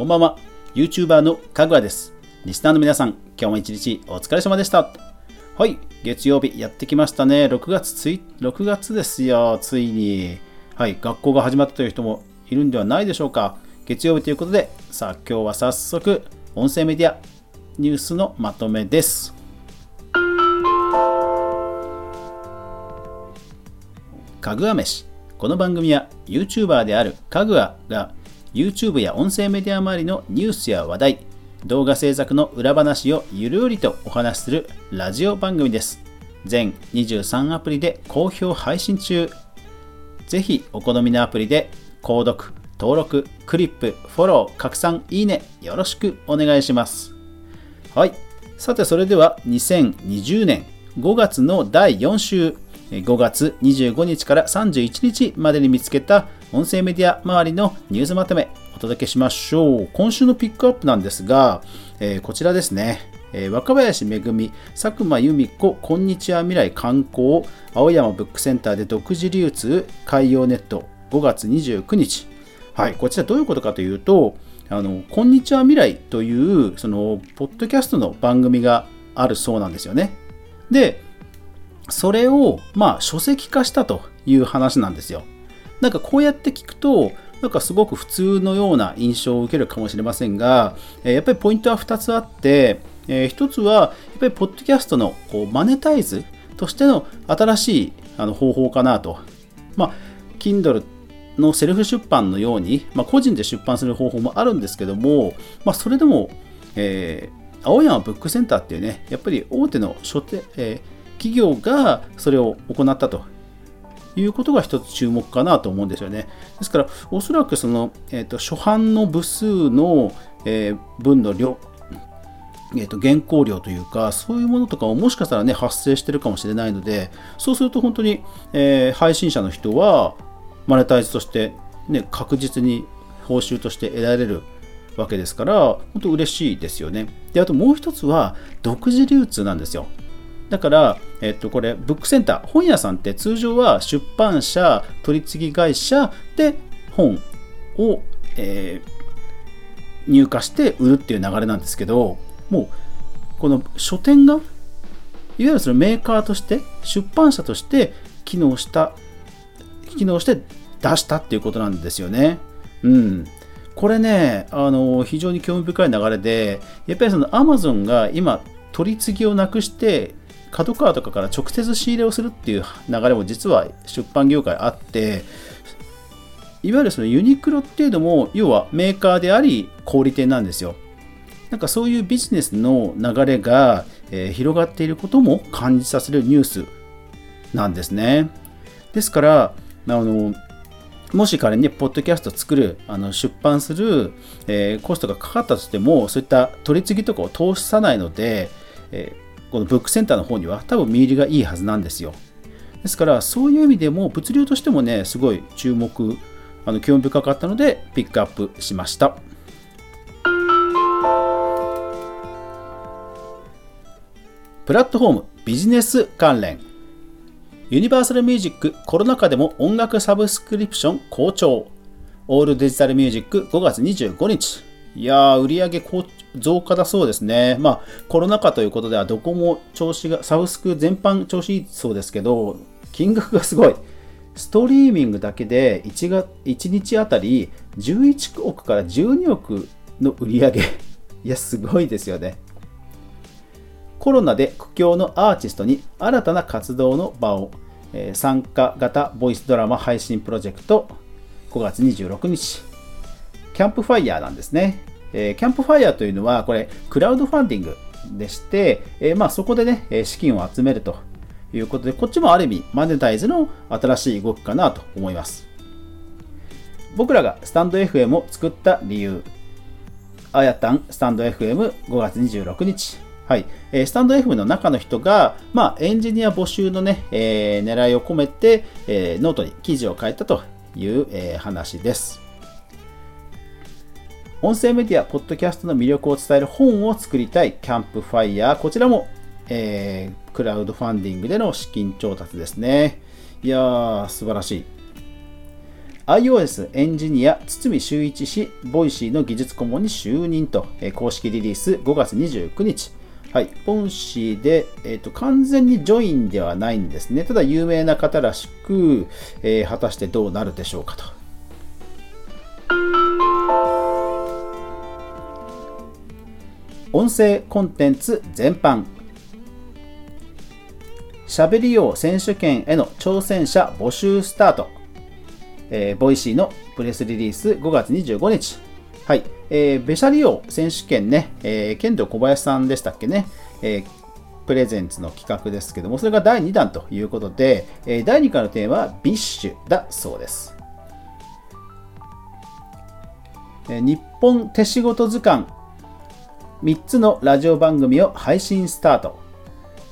こんばんは。YouTuber のかぐわです。リスナーの皆さん、今日も一日お疲れ様でした。はい、月曜日やってきましたね。6月つい、6月ですよ、ついに。はい、学校が始まったという人もいるんではないでしょうか。月曜日ということで、さあ今日は早速、音声メディアニュースのまとめです。かぐわ飯。この番組は YouTuber であるかぐわが YouTube や音声メディア周りのニュースや話題、動画制作の裏話をゆるりとお話しするラジオ番組です。全23アプリで好評配信中。ぜひお好みのアプリで購読、登録、クリップ、フォロー、拡散、いいね、よろしくお願いします。はい。さて、それでは2020年5月の第4週、5月25日から31日までに見つけた音声メディア周りのニュースまとめお届けしましょう。今週のピックアップなんですが、えー、こちらですね。えー、若林めぐみ、佐久間由美子、こんにちは未来観光、青山ブックセンターで独自流通、海洋ネット、5月29日。はい、こちらどういうことかというと、あの、こんにちは未来という、その、ポッドキャストの番組があるそうなんですよね。で、それを、まあ、書籍化したという話なんですよ。なんかこうやって聞くと、なんかすごく普通のような印象を受けるかもしれませんが、やっぱりポイントは2つあって、え1つは、やっぱりポッドキャストのこうマネタイズとしての新しいあの方法かなと。まあ、Kindle のセルフ出版のように、まあ、個人で出版する方法もあるんですけども、まあ、それでも、えー、青山ブックセンターっていうね、やっぱり大手の書店、えー、企業がそれを行ったということが一つ注目かなと思うんですよね。ですから、おそらくその、えーと、初版の部数の、えー、分の量、えーと、原稿料というか、そういうものとかももしかしたらね、発生してるかもしれないので、そうすると本当に、えー、配信者の人は、マネタイズとして、ね、確実に報酬として得られるわけですから、本当嬉しいですよね。で、あともう一つは、独自流通なんですよ。だから、えっと、これ、ブックセンター、本屋さんって通常は出版社、取次会社で本を、えー、入荷して売るっていう流れなんですけど、もう、この書店が、いわゆるそのメーカーとして、出版社として機能した、機能して出したっていうことなんですよね。うん。これね、あの、非常に興味深い流れで、やっぱりその Amazon が今、取り次ぎをなくして角川とかから直接仕入れをするっていう流れも実は出版業界あって、いわゆるそのユニクロっていうのも、要はメーカーであり、小売店なんですよ。なんかそういうビジネスの流れが、えー、広がっていることも感じさせるニュースなんですね。ですから、あの、もし仮に、ね、ポッドキャスト作る、あの出版する、えー、コストがかかったとしても、そういった取り次ぎとかを通さないので、えーこのブックセンターの方には多分見入りがいいはずなんですよ。ですからそういう意味でも物流としてもねすごい注目あの興味深かったのでピックアップしました。プラットフォームビジネス関連ユニバーサルミュージックコロナ禍でも音楽サブスクリプション好調オールデジタルミュージック5月25日いやー売上好増加だそうですね。まあ、コロナ禍ということでは、どこも調子が、サブスク全般調子いいそうですけど、金額がすごい。ストリーミングだけで 1, が1日あたり11億から12億の売り上げ。いや、すごいですよね。コロナで苦境のアーティストに新たな活動の場を、えー、参加型ボイスドラマ配信プロジェクト5月26日。キャンプファイヤーなんですね。えー、キャンプファイヤーというのは、これ、クラウドファンディングでして、えー、まあ、そこでね、資金を集めるということで、こっちもある意味、マネタイズの新しい動きかなと思います。僕らがスタンド FM を作った理由。あやたんスタンド FM5 月26日。はい。えー、スタンド FM の中の人が、まあ、エンジニア募集のね、えー、狙いを込めて、えー、ノートに記事を書いたという、えー、話です。音声メディア、ポッドキャストの魅力を伝える本を作りたいキャンプファイヤー。こちらも、えー、クラウドファンディングでの資金調達ですね。いやー、素晴らしい。iOS エンジニア堤修一氏、ボイシーの技術顧問に就任と、え公式リリース5月29日。はい、ボイシーで、えーと、完全にジョインではないんですね。ただ有名な方らしく、えー、果たしてどうなるでしょうかと。声コンテンツ全般。しゃべり王選手権への挑戦者募集スタート、えー、ボイシーのプレスリリース5月25日。はい、えー、べしゃり王選手権ね、えー、ケンドーコバヤシさんでしたっけね、えー、プレゼンツの企画ですけども、それが第2弾ということで、え、第2回のテーマは BiSH だそうです。え、日本手仕事図鑑3つのラジオ番組を配信スタート。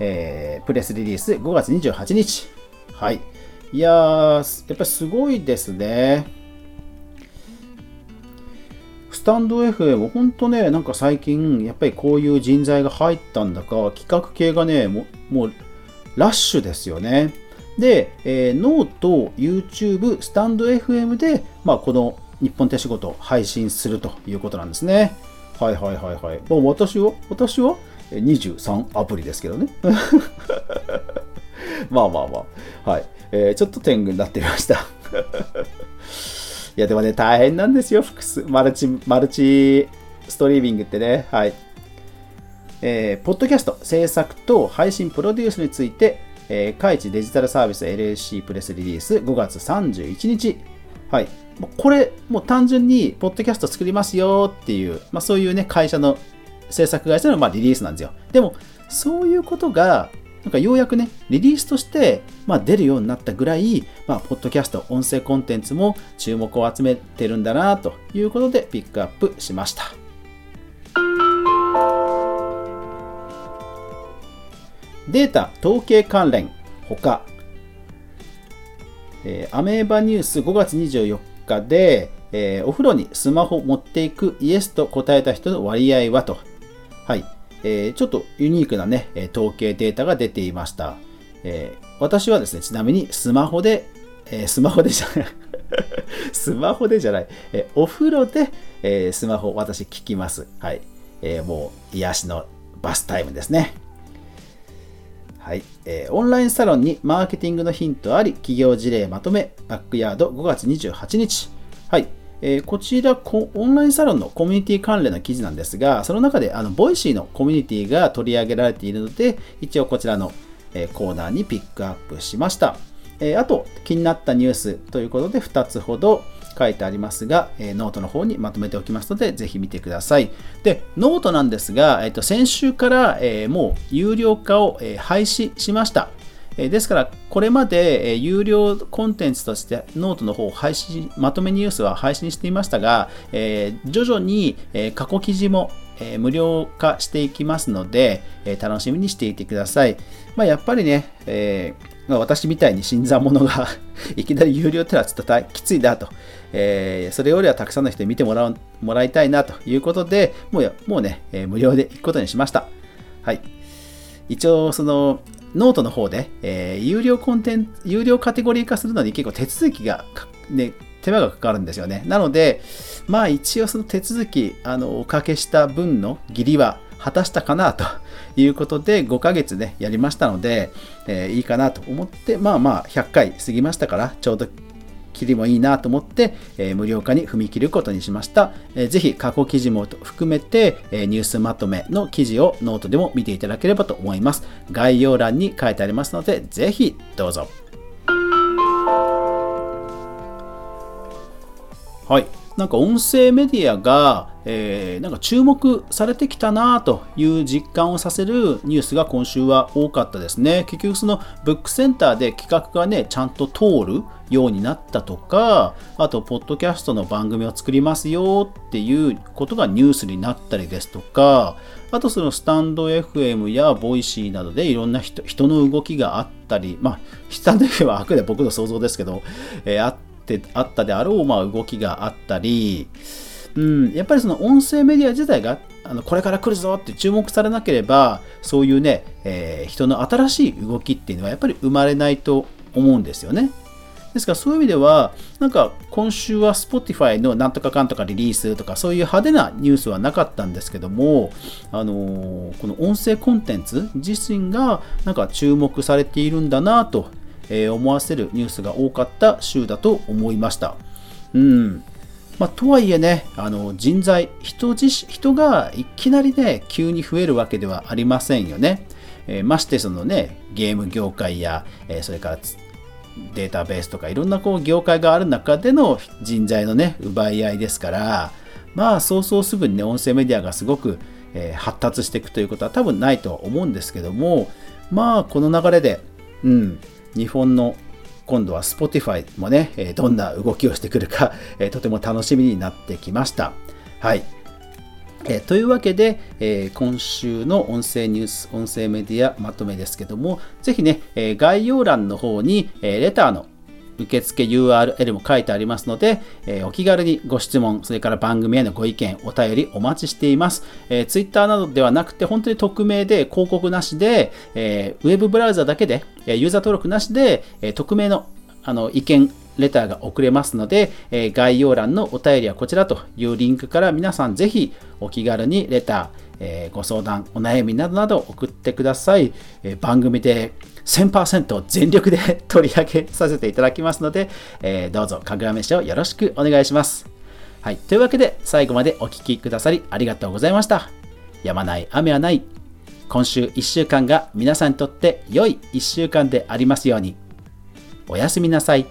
えー、プレスリリース5月28日。はい。いやー、やっぱりすごいですね。スタンド FM、ほんとね、なんか最近、やっぱりこういう人材が入ったんだか、企画系がね、ももうラッシュですよね。で、えー、ノート、YouTube、スタンド FM で、まあ、この日本手仕事を配信するということなんですね。はいはいはいはい。もう私は、私は23アプリですけどね。まあまあまあ。はい。えー、ちょっと天狗になってみました。いや、でもね、大変なんですよ、複数。マルチ、マルチストリーミングってね。はい。えー、ポッドキャスト制作と配信プロデュースについて、えー、カイチデジタルサービス LAC プレスリリース5月31日。はい。これ、もう単純に、ポッドキャスト作りますよっていう、まあ、そういうね、会社の制作会社のまあリリースなんですよ。でも、そういうことが、なんかようやくね、リリースとして、まあ、出るようになったぐらい、まあ、ポッドキャスト、音声コンテンツも注目を集めてるんだなということでピックアップしました。データ統計関連ほか、えー、アメーバニュース5月24日で、えー、お風呂にスマホ持っていくイエスと答えた人の割合はと、はいえー、ちょっとユニークな、ね、統計データが出ていました。えー、私はですね、ちなみにスマホで、え、スマホでじゃない、スマホでじゃない、えお風呂で、えスマホ私聞きます。はい、えもう癒しのバスタイムですね。はい、えー、オンラインサロンにマーケティングのヒントあり、企業事例まとめ、バックヤード5月28日。はい、えー、こちらこオンラインサロンのコミュニティ関連の記事なんですが、その中であのボイシーのコミュニティが取り上げられているので、一応こちらの、えー、コーナーにピックアップしました。えー、あと、気になったニュースということで2つほど書いてありますが、えー、ノートの方にまとめておきますので、ぜひ見てください。で、ノートなんですが、えー、と先週から、えー、もう有料化を、えー、廃止しました。えですから、これまで、え有料コンテンツとしてノートの方を配信、まとめニュースは配信していましたが、え徐々に、え過去記事も、え無料化していきますので、え楽しみにしていてください。まあ、やっぱりね、えーま、私みたいに新参者が いきなり有料ってのはちょっときついなと、え、それよりはたくさんの人に見てもらうもらいたいなということで、もうもうね、え、無料で行くことにしました。はい。一応、その、ノートの方で、え、有料コンテンツ、有料カテゴリー化するのに結構手続きが、ね、手間がかかるんですよね。なので、まあ一応その手続き、あの、おかけした分の義理は果たしたかなということで5ヶ月ね、やりましたので、えー、いいかなと思って、まあまあ100回過ぎましたから、ちょうど切りもいいなと思って、えー、無料化に踏み切ることにしました。えー、ぜひ過去記事も含めて、えー、ニュースまとめの記事をノートでも見ていただければと思います。概要欄に書いてありますので、ぜひどうぞ。はい。なんか音声メディアが、えー、なんか注目されてきたなという実感をさせるニュースが今週は多かったですね。結局そのブックセンターで企画がね、ちゃんと通るようになったとか、あと、ポッドキャストの番組を作りますよっていうことがニュースになったりですとか、あとそのスタンド FM やボイシーなどでいろんな人の動きがあったり、まあ、スタンド FM はあくまで僕の想像ですけど、えー、あっってあったであろう、まあ、動きがあったり、うん、やっぱりその音声メディア自体があのこれから来るぞって注目されなければそういうね、えー、人の新しい動きっていうのはやっぱり生まれないと思うんですよね。ですからそういう意味では、なんか今週は Spotify のなんとかかんとかリリースとかそういう派手なニュースはなかったんですけども、あのー、この音声コンテンツ自身がなんか注目されているんだなと思わせるニュースが多かった週だと思いました。うん。まあ、とはいえね、あの人材人自、人がいきなりね、急に増えるわけではありませんよね。えー、ましてそのね、ゲーム業界や、えー、それからデータベースとかいろんなこう業界がある中での人材のね、奪い合いですから、まあそうそうすぐにね、音声メディアがすごく、えー、発達していくということは多分ないとは思うんですけども、まあこの流れで、うん、日本の今度は Spotify もね、えどんな動きをしてくるか、えとても楽しみになってきました。はい。えというわけで、え今週の音声ニュース、音声メディアまとめですけども、ぜひね、え概要欄の方に、えレターの受付 URL も書いてありますので、えー、お気軽にご質問、それから番組へのご意見、お便りお待ちしています。えー、Twitter などではなくて、本当に匿名で広告なしで、えー、ウェブブラウザだけで、ユーザー登録なしで、え匿名のあの意見、レターが送れますので、え概要欄のお便りはこちらというリンクから皆さんぜひお気軽にレター、えご相談、お悩みなどなど送ってください。え番組で1000%全力で取り上げさせていただきますので、え、どうぞかぐわ飯をよろしくお願いします。はい。というわけで、最後までお聴きくださりありがとうございました。やまない雨はない。今週1週間が皆さんにとって良い1週間でありますように。おやすみなさい。